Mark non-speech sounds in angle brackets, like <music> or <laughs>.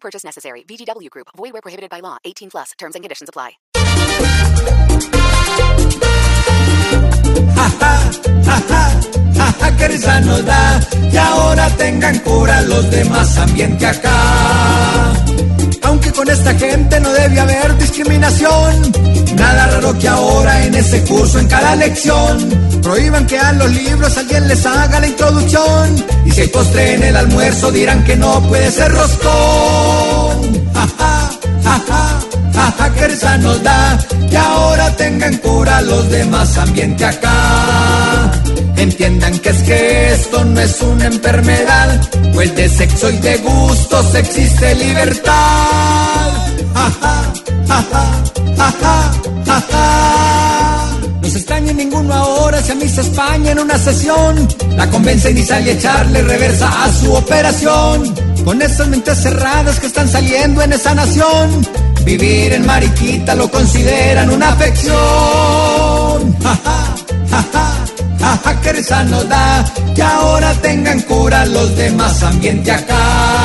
Purchase necessary. VGW Group. Void where prohibited by law. 18 plus. Terms and conditions apply. que risa nos da que ahora tengan cura los demás ambiente acá. Aunque con esta gente no debe haber discriminación, nada raro que ahora en ese curso, en cada lección, prohíban que a los libros alguien les haga la introducción. Si hay postre en el almuerzo, dirán que no puede ser roscón. Ja, ja, ja, que risa nos da que ahora tengan cura los demás ambiente acá. Entiendan que es que esto no es una enfermedad, pues de sexo y de gustos existe libertad. Ja, ja, ja, ninguno ahora si a Miss España en una sesión la convencen y sale a echarle reversa a su operación. Con esas mentes cerradas que están saliendo en esa nación, vivir en Mariquita lo consideran una afección. <laughs> Ja, ja, ja, ja. Jaja, que risa nos da que ahora tengan cura los demás ambiente acá.